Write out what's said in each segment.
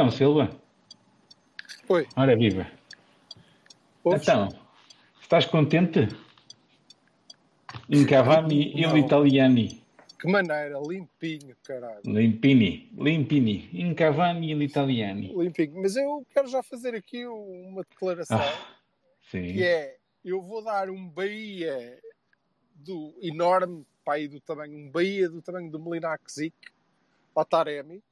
Então, Silva, Oi. ora viva. Pois. Então, estás contente? In Cavani e. Italiani. Que maneira, limpinho, caralho. Limpini, Limpini. In Cavani e Italiani. Limpinho. Mas eu quero já fazer aqui uma declaração Ah, Sim. que é: eu vou dar um Bahia do enorme, pai do tamanho, um Bahia do tamanho do Melinak Zik ao Taremi.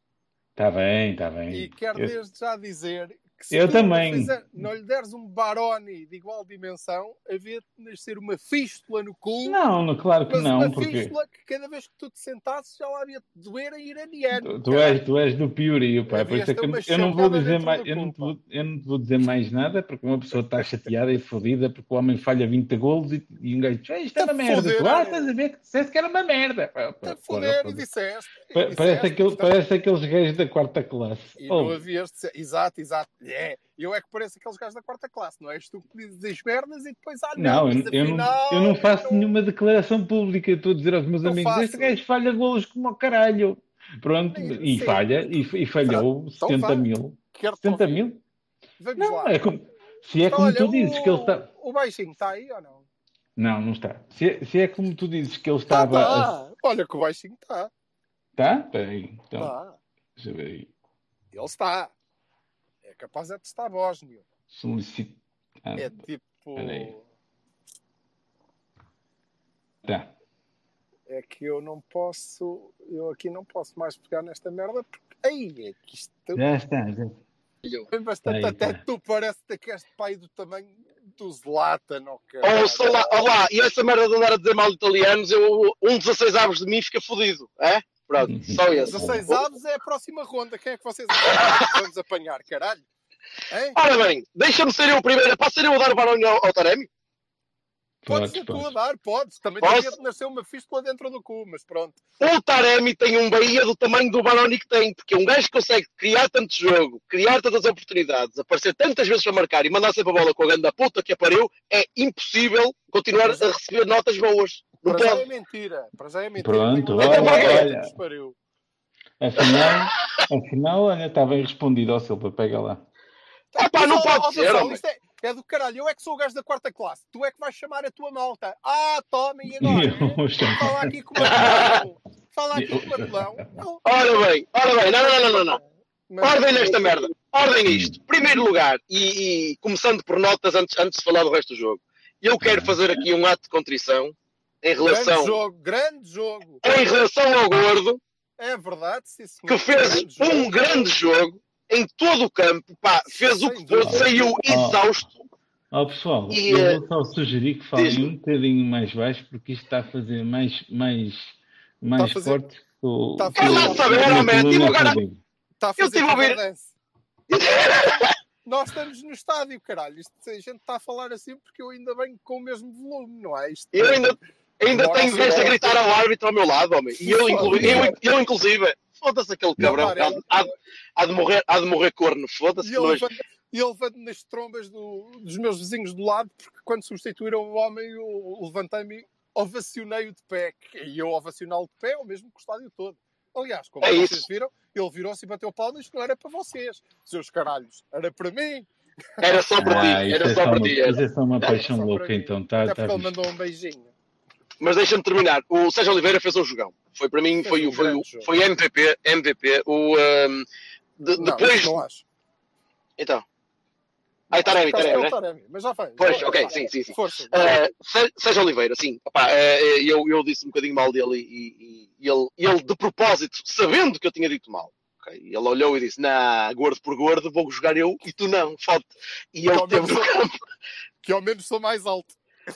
Está bem, está bem. E quero Eu- desde já dizer se Eu também. fizer- não lhe deres um Baroni de igual dimensão, havia de nascer uma fístula no cu. Não, não, claro que não, uma porque fístula que cada vez que tu te sentasses já lá havia de doer a iraniano. tu, tu és, tu és do Piorio, pá. Por isso é que eu, não vou dizer mais, eu não, vou, eu não te vou dizer mais nada, porque uma pessoa está chateada e fodida porque o homem falha 20 golos e, e um gajo diz, "Ah, isto é Tá uma merda. Tu, ah, estás a ver que disseste que era uma merda. Pá, a foder e disseste. e Pa- disseste, Parece, aquele, parece aqueles gajos da quarta classe. E Oh, não havias. Exato, exato. É. Eu é que pareço aqueles gajos da quarta classe, não és tu que dizes as merdas e depois, ah, não, não, eu, eu não, afinal, eu não faço não- nenhuma declaração pública. Estou a dizer aos meus Não amigos: faço. este gajo falha golos como o caralho. Pronto, Sim, e falha, e, e falhou Então 70 vá. mil. Quero te 70 ouvir. mil? Vamos Não, lá. é como, se é Então, como olha, tu dizes que ele está. O baixinho está aí ou não? Não, não está. Se é, se é como tu dizes que ele Tá, estava. a- tá. Olha que o baixinho está. Tá? Peraí, então, Tá. deixa eu ver aí. Ele está. Capaz é de estar bósnio. Solicitando. É tipo. peraí. Tá. É que eu não posso. Eu aqui não posso mais pegar nesta merda porque. Aí é que isto. Já está, já. Foi bastante Aí, até tá. tu parece que este pai do tamanho do Zlatan. Ou sei lá, olá, e essa merda de andar a dizer mal italianos, eu, um 16 avos de mim fica fodido, é? Pronto, só esse. 16 aves é a próxima ronda. Quem é que vocês vamos apanhar, caralho? Hein? Ora bem, deixa-me ser eu o primeiro. Posso ser eu a dar o barulho ao, ao Taremi? Podes ser tu a dar, podes. Também Posso? teria de nascer uma fístula dentro do cu, mas pronto. O Taremi tem um Bahia do tamanho do Baroni que tem, porque um gajo consegue criar tanto jogo, criar tantas oportunidades, aparecer tantas vezes para marcar e mandar sempre a bola com a ganda puta que apareu, é impossível continuar a receber notas boas. Para já é mentira. Para já é mentira. Pronto, olha, olha. Afinal, afinal, olha, está bem respondido, ó Silva, pega lá. Ah pá, não pode ser, é, é do caralho. Eu é que sou o gajo da quarta classe. Tu é que vais chamar a tua malta. Ah, toma, e agora? Eu- Fala aqui com o Martelão. Fala aqui com o Martelão. Ora bem, ora bem, não, não, não, não, não. Ordem nesta merda. Ordem isto. Primeiro lugar, e, e começando por notas antes, antes de falar do resto do jogo, eu quero fazer aqui um ato de contrição em Grande relação, jogo, grande jogo. em relação ao gordo, É verdade, sim, senhor. que fez Grande jogo. um grande jogo em todo o campo. Pá, fez o que pôde, saiu exausto. Ó pessoal, E, eu eh, vou só sugerir que falem um bocadinho mais baixo porque isto está a fazer mais, mais, mais Está forte que o. está a fazer- o- Quer lá saber, que o homem, agora- comigo. Está a Eu fazer tive a cover dance. Nós estamos no estádio, caralho. Isto, a gente está a falar assim porque eu ainda venho com o mesmo volume, não é? Isto, Eu ainda, ainda Bora, tenho gajos a gritar ao árbitro ao meu lado, homem. E eu, inclu- eu, eu inclusive, foda-se aquele cabrão, Não, há, de- há, há de morrer, há de morrer corno, foda-se. E que ele e ele levanta nas trombas do- dos meus vizinhos do lado, porque quando substituíram o homem, eu levantei-me e ovacionei-o de pé. E eu ovacioná-lo de pé, ou mesmo com o estádio todo. Aliás, como É vocês isso. viram, ele virou-se e bateu palmas, isto não era para vocês, seus caralhos, era para mim. Era só para Ah, ti, era é só só para uma, ti. isso é só uma paixão Só para louca, então. Tá, Até tá porque ele visto. mandou um beijinho. Mas deixa-me terminar. O Sérgio Oliveira fez um jogão. Foi para mim, foi, um o- foi, jogo. foi MVP, MVP. O, ahm, de- Não, depois. não acho. Então. Taremi, que é Taremi, o né? Taremi, Mas já foi. Pois, ok, sim, sim, sim. Força. Uh, Sé- Sérgio Oliveira, sim. Opá, uh, eu, eu disse um bocadinho mal dele e, e- e ele, ele, de propósito, sabendo que eu tinha dito mal, ok, ele olhou e disse: Nah, gordo por gordo, vou jogar eu e tu não, fode. E ele teve no campo Que ao menos sou mais alto.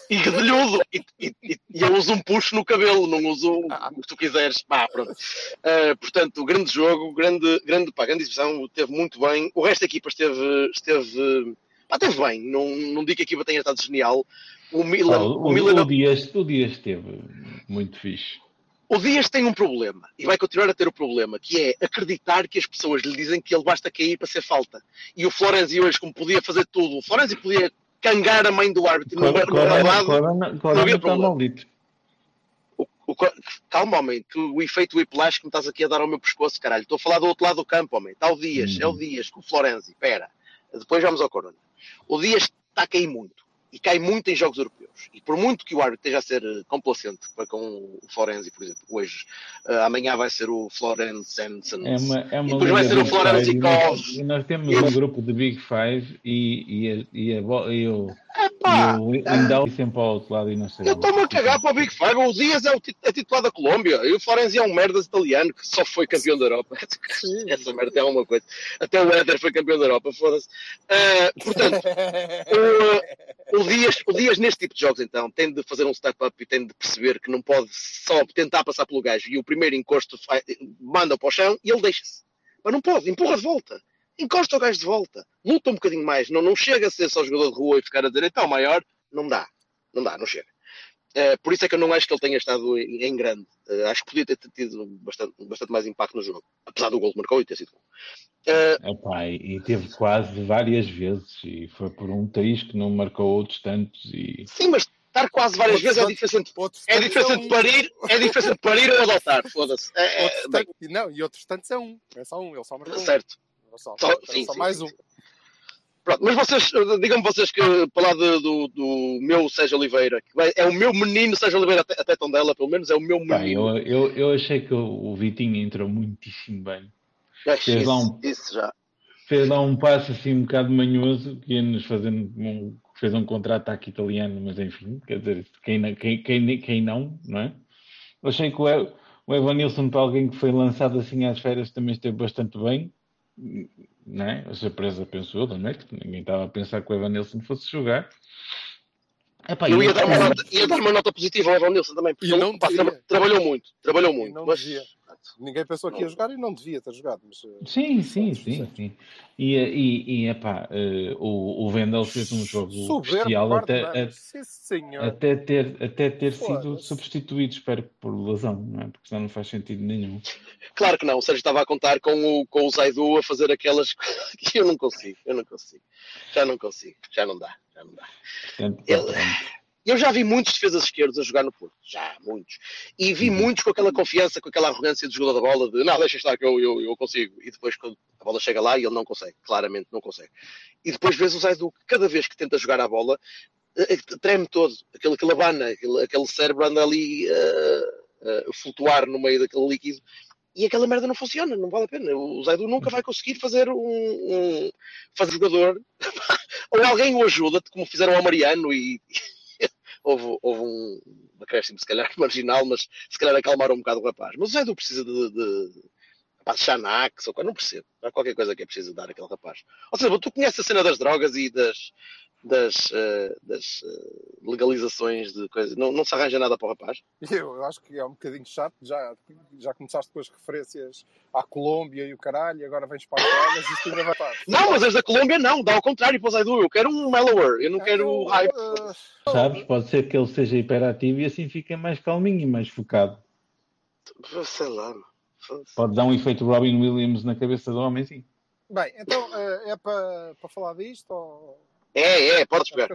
E guedelhudo. E, e, e, eu uso um puxo no cabelo, não uso o que tu quiseres. Pá, pronto. Uh, portanto, grande jogo, grande, grande, pá, grande exibição, esteve muito bem. O resto da equipa esteve, esteve, pá, esteve bem. Não, não digo que a equipa tenha estado genial. O Milan, Ah, o, o, Milan, o, Dias, o Dias esteve muito fixe. O Dias tem um problema e vai continuar a ter o problema, que é acreditar que as pessoas lhe dizem que ele basta cair para ser falta. E o Florenzi hoje, como podia fazer tudo, o Florenzi podia cangar a mãe do árbitro Corona, relvado. Corona, não Corona está maldito. O- o calma, homem, tu, o efeito whiplash que me estás aqui a dar ao meu pescoço, caralho. Estou a falar do outro lado do campo, homem. Está o Dias, é o Uhum. Dias com o Florenzi. Pera, depois vamos ao Corona. O Dias está a cair muito e cai muito em jogos europeus. E por muito que o árbitro esteja a ser eh, complacente para com o Florenzi, por exemplo, hoje, eh, amanhã vai ser o Florenzi Hansen. É uma, é uma E depois vai ser o Big Florenzi Five, e nós-. E nós temos Eu- um grupo de Big Five e, e, a- e, a e o, Epá, e o Lindau sempre ao outro lado e não sei Eu estou-me a cagar para o Big Five. O Dias é o tit- é titular da Colômbia e o Florenzi é um merdas italiano que só foi campeão da Europa. Essa merda é alguma coisa. Até o Éder foi campeão da Europa, foda-se. Ah, portanto, o, o, Dias, o Dias, neste tipo de jogos, então, tem de fazer um step-up e tem de perceber que não pode só tentar passar pelo gajo e o primeiro encosto manda para o chão e ele deixa-se. Mas não pode, empurra de volta. Encosta o gajo de volta. Luta um bocadinho mais. Não, não chega a ser só jogador de rua e ficar a dizer então maior. Não dá. Não dá, não chega. Eh, por isso é que eu não acho que ele tenha estado em, em grande. Eh, acho que podia ter tido bastante, bastante mais impacto no jogo. Apesar do gol que marcou e ter sido gol. Eh, Epá, e teve quase várias vezes e foi por um triz que não marcou outros tantos e sim, mas estar quase várias Outro vezes é diferente É diferença é de um. parir, é diferença de parir ou adotar, foda-se. É, é, Não, e outros tantos é um. É só um, ele só marcou um. Só, sim, só sim, mais sim, um. Pronto, mas vocês, digam-me vocês que, para lá de- do, do meu Sérgio Oliveira, que é o meu menino Sérgio Oliveira até, até Tondela, pelo menos é o meu menino. eu, eu, eu achei que o, Vitinho entrou muitíssimo bem. Ah, fez lá isso, um- isso já. Fez lá um passo assim um bocado manhoso que ia-nos fazendo um, fez um contra-ataque italiano, mas enfim, quer dizer, quem, não- quem, quem, quem não, não é? Eu achei que o, o Evan Nilsson, para alguém que foi lançado assim às férias, também esteve bastante bem. Não é? A surpresa, penso eu, não é? Que ninguém estava a pensar que o Evan Nilsson fosse jogar. Epá, Eu ia dar, uma nota, ia dar uma nota positiva ao Evan Nilsson também, porque não ele pá, tra- trabalhou muito, trabalhou muito. não mas, devia. Ninguém pensou que ia jogar e não devia ter jogado. Mas, eh, Sim, sim, sim, sim. E, e, e epá, eh, o, o Vendel fez um jogo Soberbo, quarto até, ano. Sim, até ter, até ter sido substituído, espero que por lesão, não é? Porque senão não faz sentido nenhum. Claro que não, o Sérgio estava a contar com o, com o Zaidu a fazer aquelas que eu não consigo, eu não consigo. Já não consigo, já não dá, já não dá. Portanto, Ele-. Eu já vi muitos defesas esquerdos a jogar no Porto, já, muitos. E vi Uhum. muitos com aquela confiança, com aquela arrogância de jogador da bola, de não, deixa estar que eu, eu, eu consigo. E depois quando a bola chega lá e ele não consegue, claramente não consegue. E depois vês o Zaidu, que cada vez que tenta jogar a bola, eh, eh, treme todo, aquele, aquele abana, aquele, aquele cérebro anda ali eh, a flutuar no meio daquele líquido. E aquela merda não funciona, não vale a pena. O Zaidu nunca vai conseguir fazer um, um fazer jogador. Ou alguém o ajuda, como fizeram ao Mariano e, houve, houve um acréscimo, se calhar marginal, mas se calhar acalmaram um bocado o rapaz. Mas o Zé precisa de, de, de Xanax ou não percebo. Há qualquer coisa que é preciso dar àquele rapaz. Ou seja, tu conheces a cena das drogas e das, das, eh, das eh, legalizações de coisas. Não, não se arranja nada para o rapaz. Eu, eu acho que é um bocadinho chato. Já, já começaste com as referências à Colômbia e o caralho, e agora vens para as e isto ainda vai estar. Não, mas as da Colômbia não, dá ao contrário para o Zé Du. Eu quero um mellower, eu não quero o hype. Eh, Sabes? Pode ser que ele seja hiperativo e assim fica mais calminho e mais focado. Sei lá. Pode dar um efeito Robin Williams na cabeça do homem, sim. Bem, então eh, é para, para falar disto? Ou... É, é, podes pegar.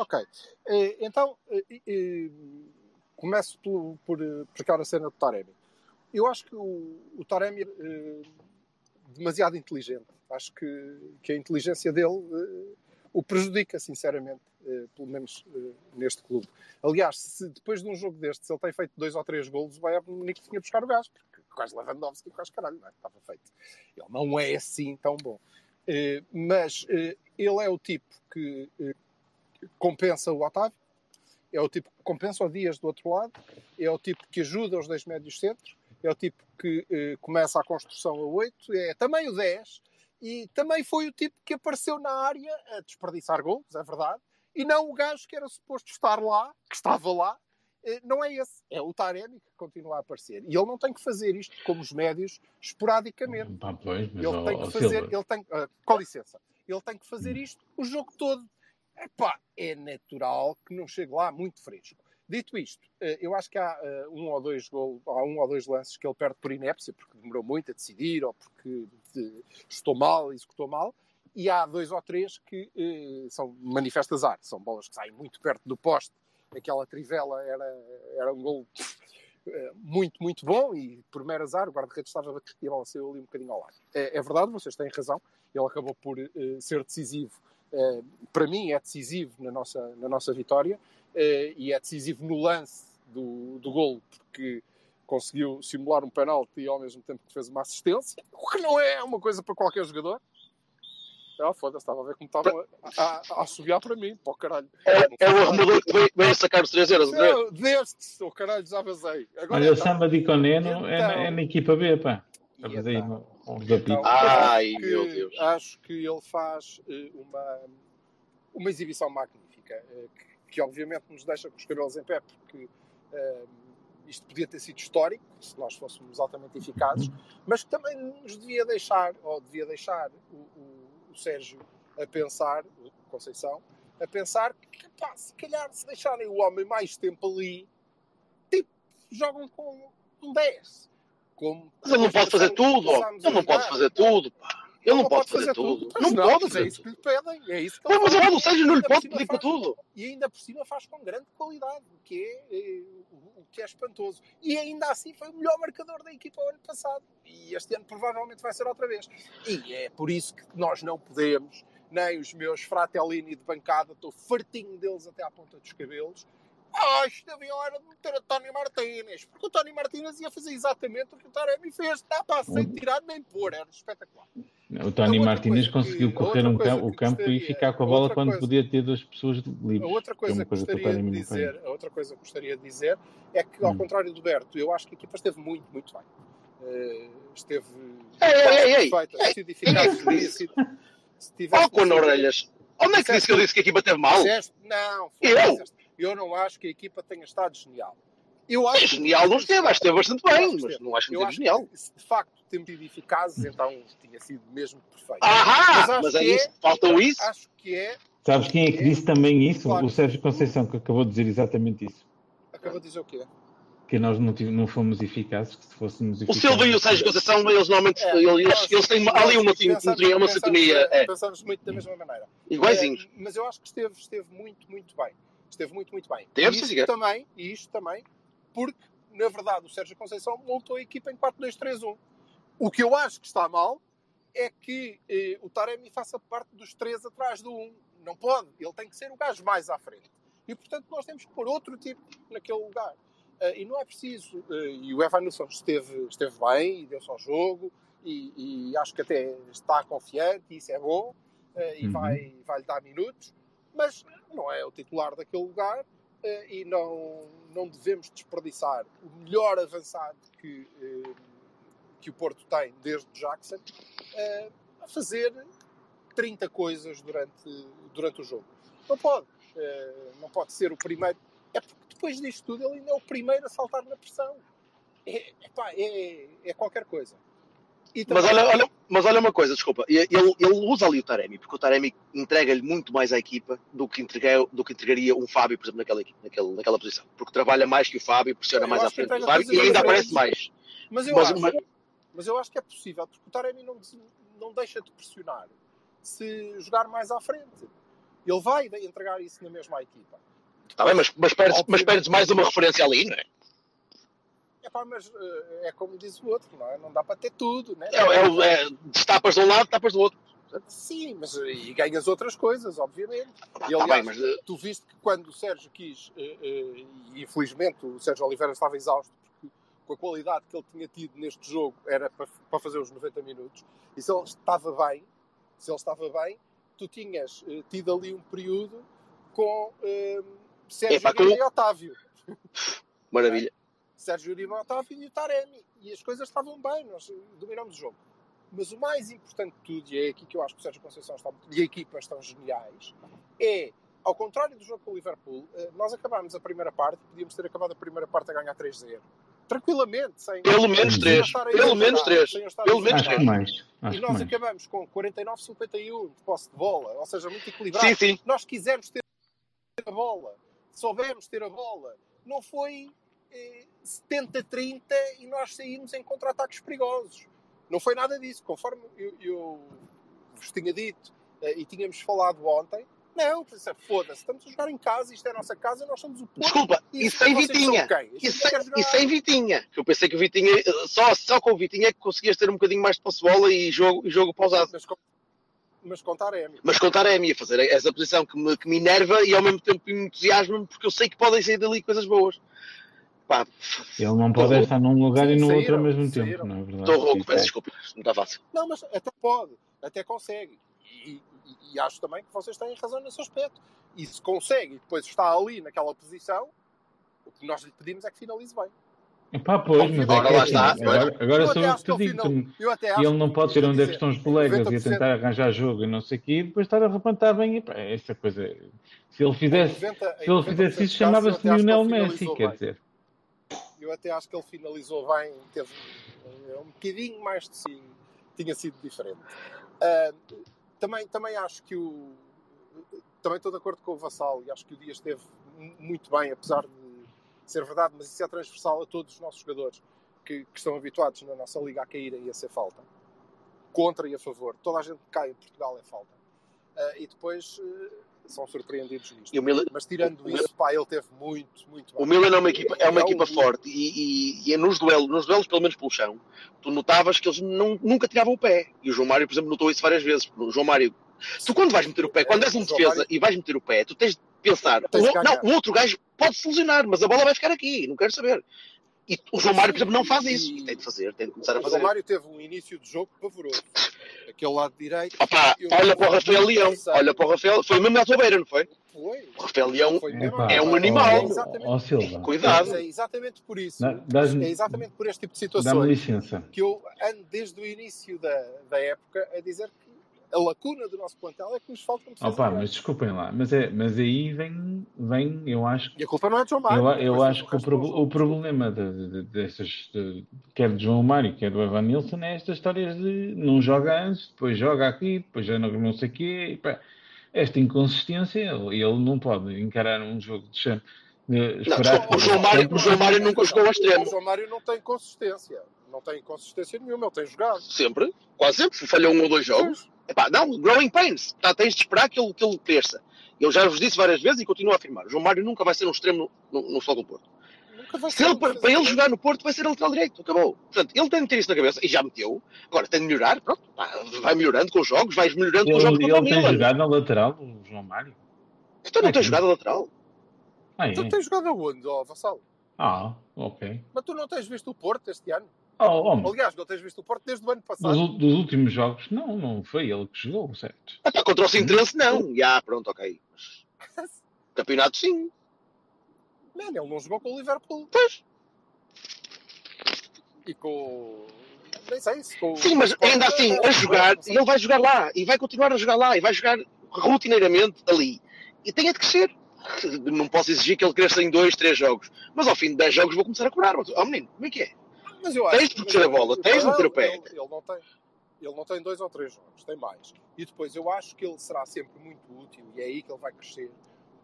Ok. Eh, Então, eh, começo por, eh, por aquela cena do Taremi. Eu acho que o, o Taremi é demasiado inteligente. Acho que, que a inteligência dele o prejudica, sinceramente, pelo menos neste clube. Aliás, se depois de um jogo deste, se ele tem feito dois ou três golos, o Bayern Munique tinha buscar o gajo, porque gajo Lewandowski, gajo caralho, não é? estava feito. Ele não é assim tão bom. Eh, mas eh, ele é o tipo que eh, compensa o Otávio, é o tipo que compensa o Dias do outro lado, é o tipo que ajuda os dois médios centros, é o tipo que começa a construção a 8, é também o 10, e também foi o tipo que apareceu na área a desperdiçar gols, é verdade, e não o gajo que era suposto estar lá, que estava lá, não é esse, é o Taremi que continua a aparecer. E ele não tem que fazer isto como os médios esporadicamente. Pá, pois, Ele ó, tem que fazer, ele tem, ah, com licença, ele tem que fazer isto o jogo todo. Epá, é natural que não chegue lá muito fresco. Dito isto, eh, eu acho que há eh, um ou dois gol, há um ou dois lances que ele perde por inépcia, porque demorou muito a decidir ou porque estou mal, executou mal, e há dois ou três que eh, são manifestas azar, são bolas que saem muito perto do poste. Aquela trivela era, era um gol eh, muito, muito bom e por mero azar o guarda-redes estava e a bola saiu ali um bocadinho ao lado. É, é verdade, vocês têm razão, ele acabou por uh, ser decisivo. Uh, para mim é decisivo na nossa, na nossa vitória uh, e é decisivo no lance do, do golo, porque conseguiu simular um penalti e ao mesmo tempo que fez uma assistência, o que não é uma coisa para qualquer jogador. Ah, foda-se, estava a ver como estavam a, a, a assobiar para mim, para o caralho. É, é o arrumador que veio, veio sacar os 3 euros. Não, destes, o caralho, já vazei. Agora, Olha, o Samba de Coneno então, é, na, é na equipa B, pá. Estamos aí então, então, Ai, meu Deus. Acho que ele faz uh, uma, uma exibição magnífica, uh, que, que, obviamente nos deixa com os cabelos em pé, porque uh, isto podia ter sido histórico, se nós fôssemos altamente eficazes, mas que também nos devia deixar, ou devia deixar o, o o Sérgio a pensar, o Conceição, a pensar que, pá, se calhar se deixarem o homem mais tempo ali, tipo, jogam com um 10. Como mas ele não pode fazer tudo, ele não pode fazer tudo, pá. Ele não, não pode, fazer, fazer tudo. tudo. Não, não, pode fazer é isso que lhe pedem. É isso que mas o Sérgio não lhe pode pedir para tudo. E ainda por cima faz com grande qualidade, o que é, é, o que é espantoso. E ainda assim foi o melhor marcador da equipa o ano passado. E este ano provavelmente vai ser outra vez. E é por isso que nós não podemos, nem os meus fratellini de bancada, estou fartinho deles até à ponta dos cabelos, ah, isto havia hora de meter o Tony Martínez, porque o Tony Martínez ia fazer exatamente o que o Taremi fez, está para sem tirar nem pôr, era espetacular. O Tony Martínez conseguiu que, correr um campo, o campo gostaria, e ficar com a bola quando coisa, podia ter duas pessoas livres. A outra coisa, que, é coisa que gostaria de dizer, a outra coisa que gostaria de dizer é que, ao hum. contrário do Berto, eu acho que a equipa esteve muito, muito bem. Uh, esteve ei, ei, ei, sido eficaz, sido, se tivesse. Oh, com orelhas! Onde é que disse que eu disse que a equipa esteve mal? Não, foi, eu? Eu não acho que a equipa tenha estado genial. Eu acho é genial não esteve, acho que esteve bastante bem, mas não acho que esteve genial. Que, se de facto temos sido eficazes, então tinha sido mesmo perfeito. Ahá! Mas, mas é isso, é, faltou isso? Acho que é. Sabes quem é que disse também isso? Claro. O Sérgio Conceição, que acabou de dizer exatamente isso. Acabou de dizer o quê? Que nós não, tive, não fomos eficazes, que se fôssemos eficazes. O Silvio e o Sérgio Conceição, eles normalmente é, eles, eles têm ali uma, sintonia, uma sintonia. É. Pensamos muito da mesma maneira. Iguaizinhos. É, mas eu acho que esteve, esteve muito, muito bem. Esteve muito, muito bem. E isto também, e isto também, porque, na verdade, o Sérgio Conceição montou a equipa em 4-2-3-1. O que eu acho que está mal é que eh, o Taremi faça parte dos três atrás do 1. Um. Não pode. Ele tem que ser o gajo mais à frente. E, portanto, nós temos que pôr outro tipo naquele lugar. Uh, e não é preciso. Uh, e o Evan Nilsson esteve, esteve bem e deu-se ao jogo. E, e, acho que até está confiante, e isso é bom. Uh, e uhum. vai, vai lhe dar minutos mas não é o titular daquele lugar eh, e não, não devemos desperdiçar o melhor avançado que, eh, que o Porto tem desde Jackson eh, a fazer 30 coisas durante, durante o jogo. Não pode. Não pode ser o primeiro. É porque depois disto tudo ele ainda é o primeiro a saltar na pressão. É, é, é qualquer coisa. Mas, olha, olha, mas olha uma coisa, desculpa, ele, ele usa ali o Taremi, porque o Taremi entrega-lhe muito mais à equipa do que, entrega, do que entregaria um Fábio, por exemplo, naquela, naquela, naquela posição. Porque trabalha mais que o Fábio, pressiona mais à frente do Fábio e ainda aparece mais. Mas eu, mas, acho, mas... mas eu acho que é possível, porque o Taremi não, não deixa de pressionar se jogar mais à frente. Ele vai entregar isso na mesma equipa. Está bem, mas, mas, perdes, mas perdes mais uma referência ali, não é? Mas uh, é como diz o outro, não é? Não dá para ter tudo, né? É, é, é, destapas de um lado, tapas do outro. Sim, mas eh, e ganhas outras coisas, obviamente. E aliás, tá bem, mas... Eh, tu viste que quando o Sérgio quis, uh, uh, e infelizmente o Sérgio Oliveira estava exausto, porque com a qualidade que ele tinha tido neste jogo era para, para fazer os 90 minutos, e se ele estava bem, se ele estava bem, tu tinhas uh, tido ali um período com Sérgio Epa, e Otávio. Maravilha. Sérgio Uribe Otávio e o Taremi. E as coisas estavam bem, nós dominamos o jogo. Mas o mais importante de tudo, e é aqui que eu acho que o Sérgio Conceição está, e a equipa estão geniais, é, ao contrário do jogo com o Liverpool, eh, nós acabámos a primeira parte, podíamos ter acabado a primeira parte a ganhar 3-0. Tranquilamente, sem. Pelo menos 3. Pelo menos 3. Pelo menos 3. Mais. E nós mais. acabamos com 49-51 de posse de bola, ou seja, muito equilibrado. Sim, sim. Nós quisermos ter a bola, soubemos ter a bola, não foi 70-30 e nós saímos em contra-ataques perigosos. Não foi nada disso. Conforme eu, eu vos tinha dito eh, e tínhamos falado ontem, não, pensei, foda-se, estamos a jogar em casa, isto é a nossa casa, nós somos o Porto. Desculpa, e e sem Vitinha. A E sem, jogar. e sem Vitinha. Eu pensei que o Vitinha, eh, só, só com o Vitinha é que conseguias ter um bocadinho mais de posse bola e jogo, e jogo pausado. Mas, mas com Taremi. Mas contar é a minha, fazer essa posição que me, que me enerva e ao mesmo tempo me entusiasma porque eu sei que podem sair dali coisas boas. Pá, Ele não pode estar num lugar e no Saíram, outro ao mesmo tempo, saíram. não é verdade? estou rouco, peço é- desculpa, não está fácil. Não, mas até pode, até consegue. E, e- e acho também que vocês têm razão nesse aspecto. E se consegue e depois está ali naquela posição, o que nós lhe pedimos é que finalize bem. Epá, pois, mas é que lá é assim, está. agora, agora Eu sou eu que te digo, final- tu- eu até e ele não pode ser onde é que estão os colegas e a 90%, tentar arranjar jogo e não sei o quê, e depois estar a repantar bem. Epá, essa coisa. Se ele fizesse, 90 se ele fizesse isso, chamava-se Lionel Messi, quer dizer. Eu até acho que ele finalizou bem, teve um bocadinho mais de si, tinha sido diferente. Ah, também, também acho que o. Também estou de acordo com o Vassal e acho que o Dias esteve mu- muito bem, apesar de ser verdade, mas isso é transversal a todos os nossos jogadores que, que estão habituados na nossa liga a caírem e a ser falta. Contra e a favor. Toda a gente que cai em Portugal é falta. Ah, e depois eh, são surpreendidos nisto. E Mas tirando o isso, pá, ele teve muito, muito o Milan é uma equipa, é uma É equipa um- forte e, e, e é nos duelos, nos duelos, pelo menos pelo chão, tu notavas que eles não- nunca tiravam o pé. E o João Mário, por exemplo, notou isso várias vezes. O João Mário, tu quando vais meter o pé, quando és um João defesa Mário- e vais meter o pé, tu tens de pensar, Tens o, não, o outro gajo pode se lesionar, mas a bola vai ficar aqui, não quero saber. E o João Mário, por exemplo, não faz isso. E tem de fazer, tem de começar a O fazer. Romário teve um início de jogo pavoroso. Aquele lado direito. Opa, olha para o Rafael Leão, olha para o Rafael, foi mesmo à tua beira, não foi? Foi. O Rafael Leão é um É animal. exatamente, Ó Silva, Cuidado. É exatamente por isso. É exatamente por este tipo de dá-me situações licença. que eu ando desde o início da, da época a dizer que a lacuna do nosso plantel é que nos falta um defesa Opa, mas desculpem lá, mas, é, mas aí vem, vem, eu acho E a culpa não é de João Mário. Eu, depois eu acho que o, pro- o problema de, de, dessas, de- quer de João Mário, quer do Evan Nilsson, é estas histórias de não joga antes, depois joga aqui, depois já não, não sei o quê. e pá, esta inconsistência, ele, ele não pode encarar um jogo de chão. De Não, o João Mário, o João Mário nunca jogou ao O extremo. João Mário não tem consistência. Não tem consistência nenhuma. Ele tem jogado. Sempre, quase sempre, falhou um ou dois jogos. Epá, não, growing pains. Tá, tens de esperar que ele, que ele cresça. Eu já vos disse várias vezes e continuo a afirmar. O João Mário nunca vai ser um extremo no, no, no Futebol do Porto. Nunca vai Se ser ele, para, ele jogar no Porto vai ser lateral direito. Acabou. Portanto, ele tem de ter isso na cabeça e já meteu. Agora tem de melhorar. Pronto, pá, vai melhorando com os jogos, vais melhorando com os jogos Ele, ele tem Milan. jogado na lateral, o João Mário. Então não É tem que- jogado a lateral. Ah, é? Tu tens jogado aonde, ó Vassal? Ah, ok. Mas tu não tens visto o Porto este ano? Oh, oh, Aliás, não tens visto o Porto desde o ano dos, passado. ul- dos últimos jogos, não, não foi ele que jogou, certo? Epá, contra o Sintrense não. Já, pronto, ok. Mas, campeonato sim. Man, ele não jogou com o Liverpool. Pois. E com. Nem sei se com. Sim, mas ainda assim, a jogar, não e ele vai jogar lá, e vai continuar a jogar lá, e vai jogar rotineiramente ali. E tem de crescer. Não posso exigir que ele cresça em dois, três jogos. Mas ao fim de 10 jogos vou começar a cobrar. Oh menino, como é que é? Mas eu Tens de proteger a bola, tens de meter o pé. Ele, ele não tem. Ele não tem dois ou três jogos, tem mais. E depois eu acho que ele será sempre muito útil, e é aí que ele vai crescer,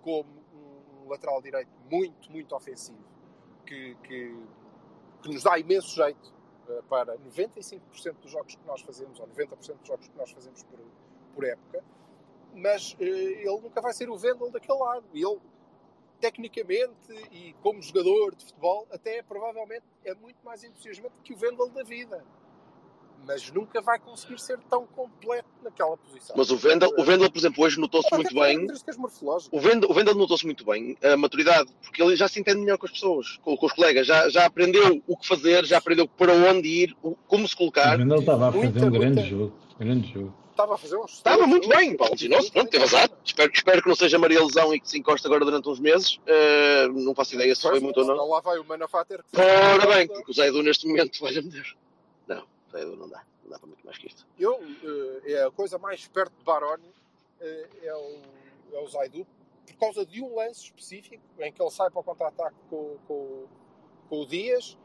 como um lateral direito muito, muito ofensivo, que, que, que nos dá imenso jeito eh, para 95% dos jogos que nós fazemos, ou 90% dos jogos que nós fazemos por, por época, mas eh, ele nunca vai ser o Vendel daquele lado. E ele, tecnicamente e como jogador de futebol, até provavelmente é muito mais entusiasmante que o Vendel da vida. Mas nunca vai conseguir ser tão completo naquela posição. Mas o Vendel, o Vendel por exemplo, hoje notou-se muito bem. O Vendel, o Vendel notou-se muito bem a maturidade, porque ele já se entende melhor com as pessoas, com, com os colegas, já, já aprendeu o que fazer, já aprendeu para onde ir, o- como se colocar. Mas ele estava a fazer muita, um grande muita- jogo. Grande jogo. Estava a fazer um Estava muito bem, Paulo Ginoso, pronto, teve azar. Espero, espero que não seja Maria Lesão e que se encoste agora durante uns meses. Eh, não faço ideia se foi muito ou não. lá vai o Manafá ter que Ora bem, porque o Zé Edu neste momento vai-lhe meter. Não, o Zé Edu não dá. Não dá para muito mais que isto. Eu, eh, é a coisa mais perto de Baroni eh, é o, é o Zaidu, por causa de um lance específico em que ele sai para o contra-ataque com, com, com o Dias,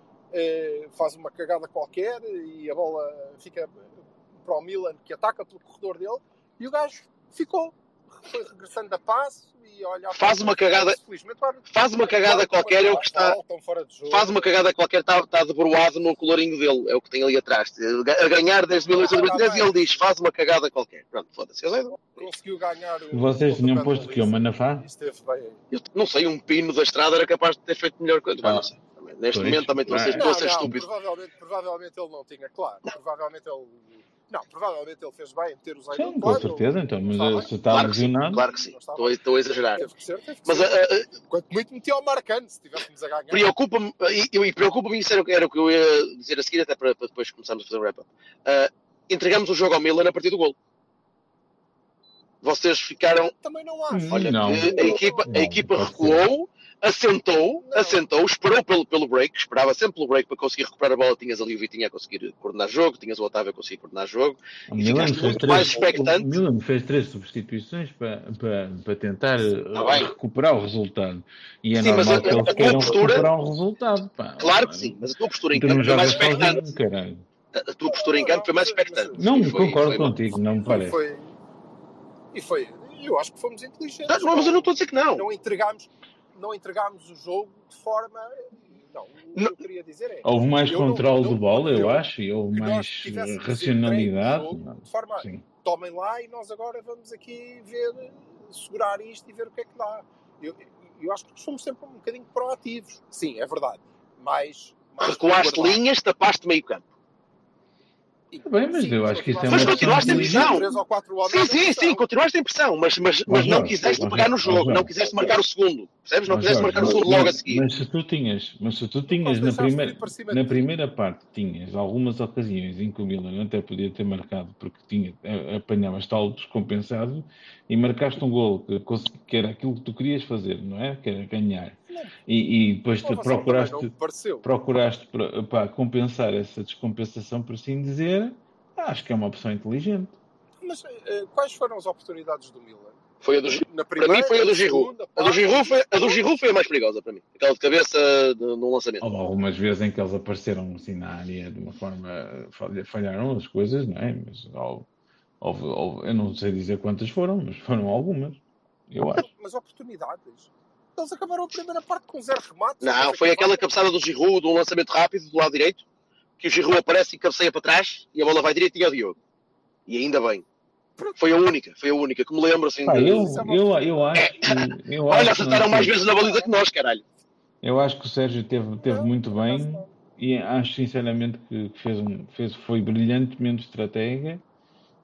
faz uma cagada qualquer e a bola fica para o Milan que ataca pelo corredor dele e o gajo ficou. Foi regressando a passo, e a olhar Faz para uma o- cagada- Faz uma cagada qualquer, é o que está. Faz uma cagada qualquer, está, está debruado no colorinho dele, é o que tem ali atrás. A ganhar desde 1823 e ele diz: faz uma cagada qualquer. Pronto, foda-se. Conseguiu ganhar o. Vocês tinham posto que o. Manafá? Eu não sei, um pino da estrada era capaz de ter feito melhor coisa. Mas Ah. não sei. Neste Pois. momento também estou a ser, Ah. estúpido. provavelmente, provavelmente ele não tinha, claro. Provavelmente ele. Não, provavelmente ele fez bem em ter usado Sim, com certeza. Então, mas Está eh, se está Claro que sim, lesionado. claro que sim. Estou, a- estou a exagerar. Teve que ser, teve que Mas ser. ah, Quanto muito metia o Marcano, se estivéssemos a ganhar. preocupa-me, e, e preocupa-me isso era, o que- era o que eu ia dizer a seguir, até para, para depois começarmos a fazer um wrap-up. Ah, entregamos o jogo ao Milan a partir do gol. Vocês ficaram. Também não acho. Hum, Olha, Não. a equipa, a Não, equipa pode recuou, assentou, Não. assentou, esperou pelo, pelo break, esperava sempre pelo break para conseguir recuperar a bola. Tinhas ali o Vitinho a conseguir coordenar jogo, tinhas o Otávio a conseguir coordenar jogo. O E Milan ficaste fez muito mais três, expectante. o Milan fez três substituições para, para, para tentar eh, Tá bem. recuperar o resultado. E é Sim, mas normal a- que eles tua queiram postura- recuperar um resultado. Pá. Claro que sim, mas a tua postura em campo foi mais expectante. sozinho. A tua postura em campo foi mais expectante. Não, foi- concordo foi- contigo, não me E parece. foi. E foi. Eu acho que fomos inteligentes. Tá, Não, mas eu não estou a dizer que não. não entregámos, não entregámos o jogo de forma. Não, o que Não. eu queria dizer é. Houve mais controle de bola, eu eu- acho, e houve mais eh, racionalidade. jogo De forma, Sim. tomem lá e nós agora vamos aqui ver, segurar isto e ver o que é que dá. Eu, eu acho que somos sempre um bocadinho proativos. Sim, é verdade. Mais. mais Recuaste linhas, tapaste meio campo. Tá bem, mas eu acho que isso é Mas uma continuaste questão em de- pressão. Três ou quatro homens Sim, sim, sim, continuaste em pressão, mas, mas, mas Mas não quiseste mas pegar no não, jogo, mas não. quiseste marcar o segundo. Percebes? Não Mas, quiseste marcar o segundo mas- logo a seguir. Mas se tu tinhas, mas se tu tinhas na primeira, na primeira parte tinhas algumas ocasiões em que o Milan até podia ter marcado porque tinha, a- apanhavas tal descompensado e marcaste um gol que, que era aquilo que tu querias fazer, não é? Que era ganhar. E, e depois também procuraste, procuraste para, para compensar essa descompensação, por assim dizer, acho que é uma opção inteligente. Mas eh, quais foram as oportunidades do Milan? Foi a do, Na para mim foi a do Giroud. A do Giroud foi, a do Giroud foi a mais perigosa para mim. Aquela de cabeça de- no lançamento. Houve algumas vezes em que eles apareceram assim na área de uma forma. falha- falharam as coisas, não é? Mas houve, houve- houve- eu não sei dizer quantas foram, mas foram algumas. Eu acho. Mas oportunidades. Eles acabaram a primeira parte com zero remates. Não, foi aquela cabeçada do Giroud, de um lançamento rápido do lado direito, que o Giroud aparece e cabeceia para trás e a bola vai direitinho ao Diogo. E ainda bem. Foi a única, foi a única que me lembro assim. Pá, de- eu, é uma eu, eu acho que. Eu Olha, acertaram mais vezes na baliza que nós, caralho. Eu acho que o Sérgio teve, teve muito bem e acho sinceramente que fez fez, foi brilhantemente estratégia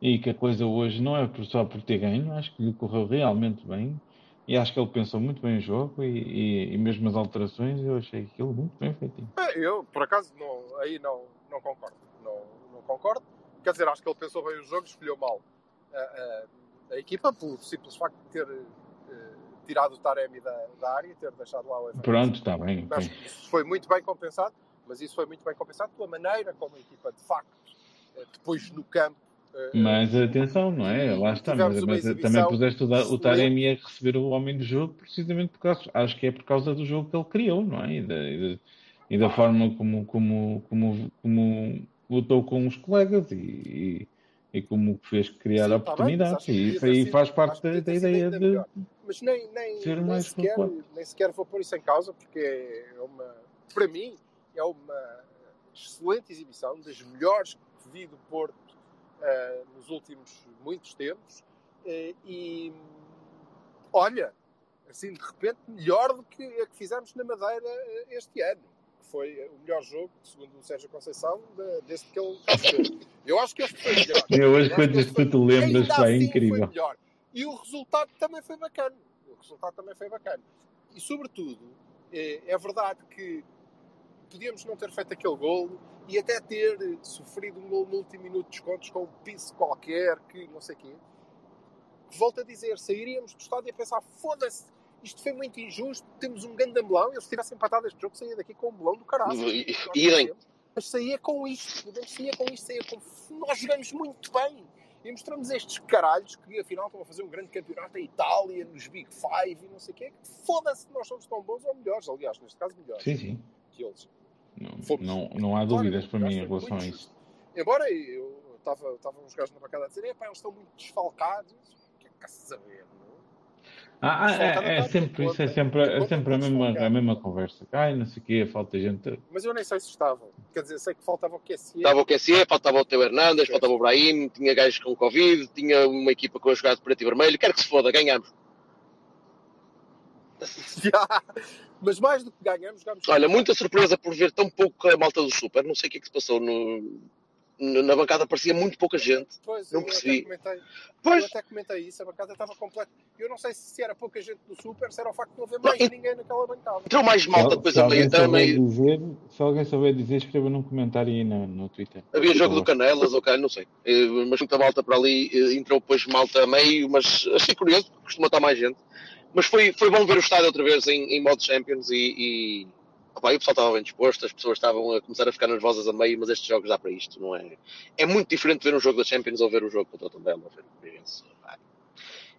e que a coisa hoje não é por- só por ter ganho, acho que lhe correu realmente bem e acho que ele pensou muito bem o jogo e, e, e mesmo as alterações eu achei aquilo muito bem feito. É, Eu, por acaso, não, aí não, não concordo. Não, não concordo. Quer dizer, acho que ele pensou bem o jogo, escolheu mal a, a- a equipa, pelo simples facto de ter eh, tirado o Taremi da, da área e ter deixado lá o Evan. Pronto, está bem. que isso foi muito bem compensado, mas isso foi muito bem compensado pela maneira como a equipa, de facto, eh, depois no campo. Eh, Mas atenção, não é? Lá está, mas, mas também puseste o, o. Taremi a receber o homem do jogo precisamente por causa, acho que é por causa do jogo que ele criou, não é? E da, e da, e da forma como, como, como, como lutou com os colegas e, e, como fez criar Sim, tá bem, oportunidades. que e isso aí sido- faz parte da, da ideia de. melhor. Mas nem, nem, ser nem, sequer, nem sequer vou pôr isso em causa, porque é uma, para mim, é uma excelente exibição, das melhores que vi do Porto eh, nos últimos muitos tempos. Eh, e olha, assim de repente, melhor do que a que fizemos na Madeira eh, este ano. que Foi o melhor jogo, segundo o Sérgio Conceição, de- desde que ele cá. Eu acho que este foi melhor. Eu hoje, foi- tu te lembras, ainda pá, é assim incrível. Foi melhor. E o resultado também foi bacana. O resultado também foi bacana. E, sobretudo, é, é verdade que podíamos não ter feito aquele golo e até ter sofrido um golo no último minuto de descontos com um piso qualquer, que não sei o quê. Volto a dizer, sairíamos do estádio a pensar, foda-se, isto foi muito injusto, temos um grande melão, eu se tivesse empatado este jogo saía daqui com um melão do caralho. Merecemos. Mas saía com isto, podemos saía com isto, saía com... Nós jogamos muito bem. E mostramos estes caralhos que afinal estão a fazer um grande campeonato em Itália, nos Big Five e não sei o quê. Foda-se, nós somos tão bons ou melhores, aliás, neste caso melhores Sim, sim. que eles. Não, Fomos. não, não há dúvidas para mim em relação a isso. Embora eu estava estava uns gajos na bancada a dizer, epá, eles estão muito desfalcados. O que é que saber, não? Ah, ah, é, é sempre isso, é sempre, é sempre a, mesma, a mesma conversa. Ai, não sei o quê, falta gente. Mas eu nem sei se estavam. Quer dizer, sei que faltava o QSE. Estava o QSE, faltava o Teo Hernandes, faltava o Brahim, tinha gajos com Covid, tinha uma equipa com a jogada de preto e vermelho. Quero que se foda, ganhamos. Mas mais do que ganhamos, ganhamos. Olha, muita surpresa por ver tão pouco a malta do Super. Não sei o que é que se passou no, no- na bancada, parecia muito pouca gente. Pois, não eu percebi. Até comentei, eu Pois, até comentei isso, a bancada estava completa. Eu não sei se era pouca gente do Super, se era o facto de não haver mais Não, ninguém naquela bancada. entrou mais malta depois a meio. meio. dizer, se alguém souber dizer, escreva num comentário aí no, no Twitter. Havia jogo do. Canelas, ok, não sei. Eh, Mas muita malta para ali, eh, entrou depois malta a meio, mas achei curioso, porque costuma estar mais gente. Mas foi, foi bom ver o estádio outra vez em, em modo Champions e, e opá, e o pessoal estava bem disposto, as pessoas estavam a começar a ficar nervosas a meio, mas estes jogos dá para isto, não é? É muito diferente ver um jogo da Champions ou ver um jogo contra o Tondela, ver o Feirense. Pá,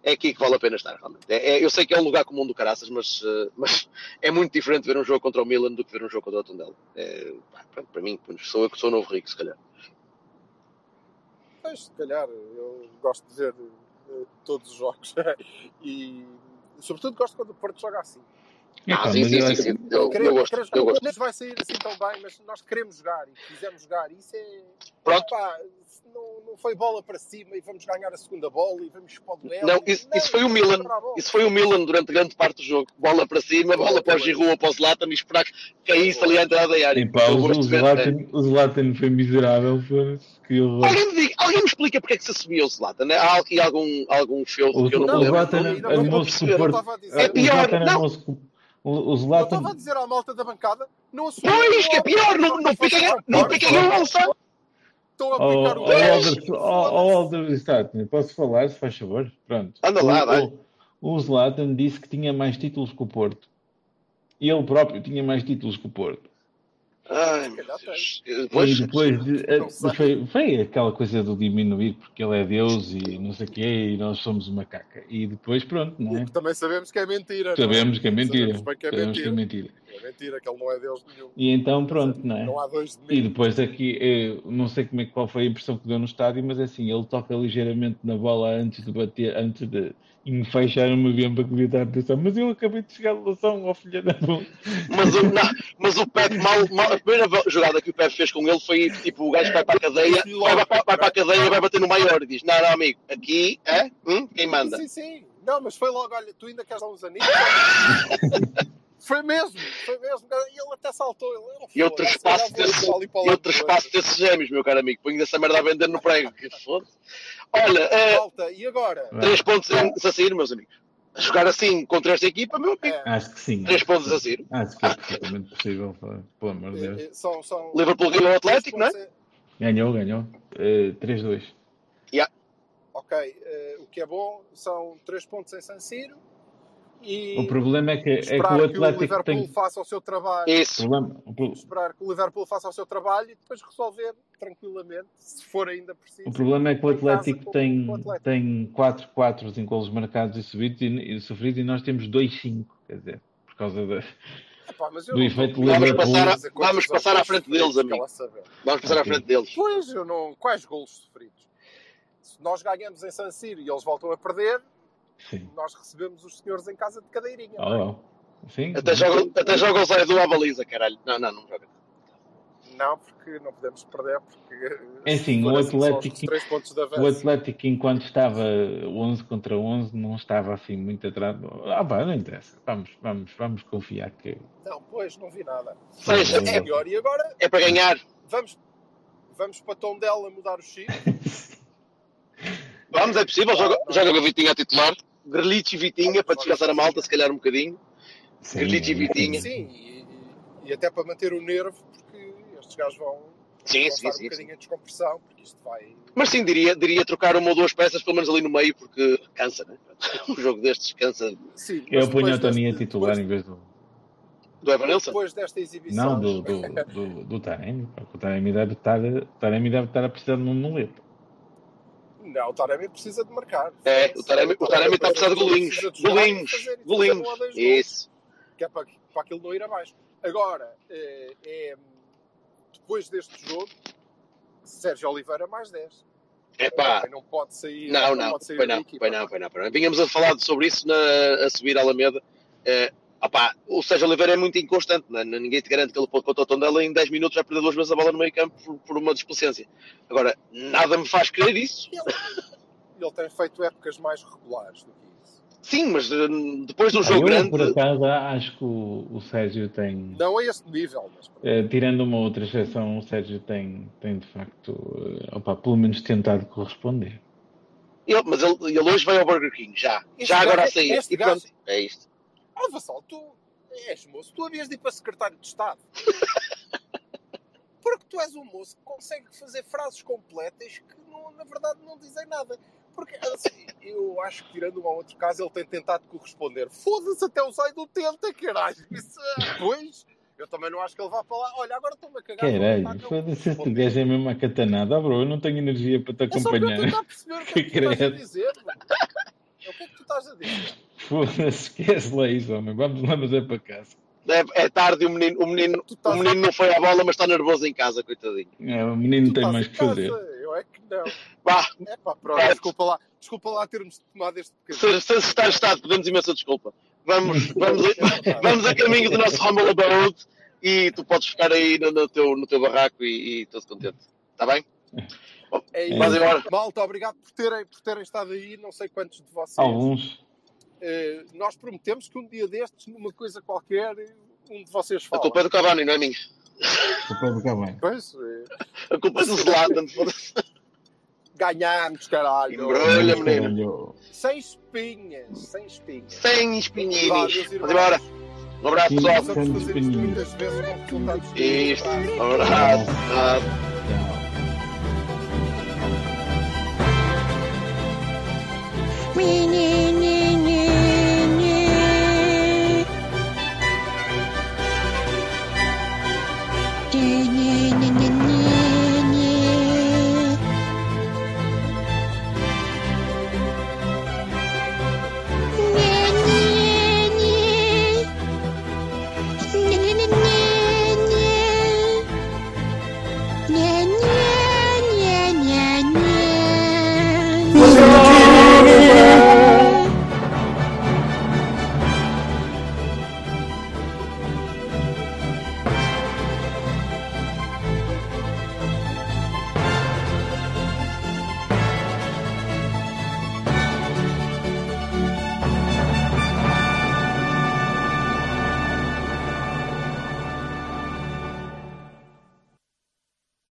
É aqui que vale a pena estar, realmente. É, é- eu sei que é um lugar comum do caraças, mas, eh, mas é muito diferente ver um jogo contra o Milan do que ver um jogo contra o Tondela. É, para mim, sou eu que sou o novo rico, se calhar. Mas se calhar eu gosto de ver eh, todos os jogos e sobretudo gosto quando o Porto joga assim. É, Ah, sim, sim, eu. Eu, eu gosto, queremos- eu gosto. Não vai sair assim tão bem, mas nós queremos jogar e quisemos jogar. Isso é. Pronto. Se não, não foi bola para cima e vamos ganhar a segunda bola e vamos para o duelo. Não, isso, isso foi o Milan. a bola. Isso foi o Milan durante grande parte do jogo. Bola para cima, bola para o Giroud ou para o Zlatan e esperar que caísse ali a entrada da área. E pá, Eu o, o Zlatan, o Zlatan foi miserável, foda-se, que horror. Alguém me, diga, alguém me explica porque é que se subia o Zlatan? né? Há aqui algum, algum show O- que eu não, o me lembro. Zlatan Não, não, não o É O pior, Zlatan não. O, o Eu Zlatan. estava a dizer à malta da bancada, não assumiu. Pois, que é pior, não, não piquem não piquem a bolsa. Estão a oh, o gajo. Alder- oh, oh, Alder Zlatan, posso falar, se faz favor? Pronto. Anda lá, o, vai. o, o Zlatan disse que tinha mais títulos que o Porto. E ele próprio tinha mais títulos que o Porto. Ai, meu Deus. e Pois, depois de- Não sei. foi, foi aquela coisa do diminuir porque ele é Deus e não sei o quê e nós somos uma caca. E depois pronto, não é? Também sabemos que é mentira. não Sabemos que é mentira. Sabemos bem que é Sabemos que é mentira. Mentira. É mentira, que ele não é Deus nenhum. E então pronto, não é? Não há dois de E mim. depois aqui, eu não sei como é, que- qual foi a impressão que deu no estádio, mas é assim, ele toca ligeiramente na bola antes de bater, antes de enfeixar uma avião para que devia estar a pensar, mas eu acabei de chegar de loção, ó filha da puta. Mas o, não, mas o Pep, mal, mal- a primeira jogada que o Pep fez com ele foi tipo: o gajo vai para a cadeia, vai, vai, vai para a cadeia, vai bater no maior e diz: Não, não, amigo, aqui é hum, quem manda. Sim, sim. Não, mas foi logo, olha, tu ainda queres dar uns aninhos? foi mesmo, foi mesmo. E ele até saltou. Ele, "Oh, E eu trespasso desse- ali para o E lado outro espaço desses gêmeos, meu caro amigo. Ponho essa merda a vender no prego. Que foda-se. Olha, Malta, e agora? três pontos em- a sair, meus amigos. A jogar assim contra esta equipa, meu amigo. É, Acho que sim. Três pontos a sair. Acho que é perfeitamente possível, pelo amor de Deus. eh, são, são, Liverpool ganhou o Atlético, não é? Ganhou, ganhou. Eh, 3-2. Ok, eh, o que é bom são três pontos em San Siro e O problema é que, é que esperar o que o Atlético Liverpool tem. faça o seu trabalho. Isso. Problema, o Esperar que o Liverpool faça o seu trabalho e depois resolver tranquilamente, se for ainda preciso. O problema é que o Atlético com tem, o Atlético. tem 4 4 em golos marcados e subidos e, e sofridos e nós temos 2 5, quer dizer, por causa da. Epá, mas eu do não efeito Vamos Liverpool. passar, a, vamos passar à frente deles, amigo. Vamos passar à Ok. frente deles. Pois, eu não. Quais golos sofridos? Se nós ganhamos em San Siro e eles voltam a perder, Sim. nós recebemos os senhores em casa de cadeirinha. Oh. Sim. Até joga, até joga o Zé do à baliza, caralho. Não, não, não joga. Não, porque não podemos perder, porque. É assim, o Atlético- três pontos da O. Atlético, enquanto estava 11 contra 11, não estava assim muito atrás. Ah, pá, não interessa. Vamos, vamos, vamos confiar que. Não, pois, não vi nada. Seja, É é, pior. E agora é para ganhar. vamos, vamos para Tondela mudar o chip. Vamos, é possível. Joga, joga o Vitinha a titular. Grelich e Vitinha para descansar a malta, se calhar um bocadinho. Sim, e Vitinha. Sim, e, e até para manter o nervo, porque estes gajos vão, Sim, vão sim, estar sim, um bocadinho em descompressão, porque isto vai. Mas sim, diria, diria trocar uma ou duas peças, pelo menos ali no meio, porque cansa, né? Um jogo destes cansa Sim, Eu ponho a Tony a deste- titular depois- em vez do. do Evanilson. Depois desta exibição. Não, do, do, do, do Taremi. O Taremi deve estar, Taremi deve estar a precisar de um muleta. Não, o Taremi precisa de marcar. É, o Taremi, o Taremi está a precisar de golinhos. Golinhos. Golinhos. Isso. Que é para, para aquilo não ir abaixo. Agora, é, é, depois deste jogo, Sérgio Oliveira mais 10. Epá. Não pode sair. Não, não, pode sair foi não, foi não, foi não, foi não. Vínhamos a falar sobre isso na, a subir a Alameda. Eh, opá, o Sérgio Oliveira é muito inconstante, não é? ninguém te garante que ele pode contra o Tondela em 10 minutos vai perder duas vezes a bola no meio campo por, por uma displicência. Agora, nada me faz crer isso. Ele tem feito épocas mais regulares do que isso. Sim, mas eh, depois de um jogo eu, grande. por acaso, acho que o, o Sérgio tem. Não a esse nível, mas eh, tirando uma outra exceção, o Sérgio tem, tem de facto, eh, opa, pelo menos tentado corresponder. Ele- mas ele, ele hoje vai ao Burger King, já. Este já agora a gajo- sair. este E pronto, é isto. Ah, Vassal, tu és moço, tu havias de ir para secretário de Estado. Porque tu és um moço que consegue fazer frases completas que, não- na verdade, não dizem nada. Porque, assim, eu acho que, tirando um ou outro caso, ele tem tentado corresponder. Foda-se, até o Zaido tenta, caralho. Isso, ah, pois, eu também não acho que ele vá para lá. Olha, agora estou-me a cagar. Caralho, foda-se, este gajo é mesmo a catanada. Ah, bro, eu não tenho energia para te É só para eu acompanhar. tentar perceber o que é que tu estás a dizer. O que é que tu estás a dizer? Foda-se, esquece lá isso, homem. Vamos lá, mas é para casa. É, é tarde e o menino, o, menino, o menino não foi à bola, mas está nervoso em casa, coitadinho. É, o menino Tu tem mais que fazer. Eu é que não. Vá, É pá, pronto, Certo. desculpa lá, desculpa lá termos tomado este bocadinho. se, se está estado, pedimos imensa desculpa. Vamos, vamos, a, vamos a caminho do nosso Humble Abode e tu podes ficar aí no, no teu, no teu barraco e, e todo contente. Está bem? É isso. Vamos embora. Malta, obrigado por terem, por terem estado aí, não sei quantos de vocês. Alguns. Eh, nós prometemos que um dia destes, numa coisa qualquer, um de vocês A fala. culpa é do Cavani, não é minha. O Pedro Cavani. Pois, eh, A culpa é do Zlatan. ganhámos, caralho. Embrulha, menino. Sem espinhas, sem espinhas. Sem meus Vamos embora. Um abraço, pessoal. Possamos fazer isto muitas vezes com resultados Isto. Abraço. Um abraço. Tchau. me.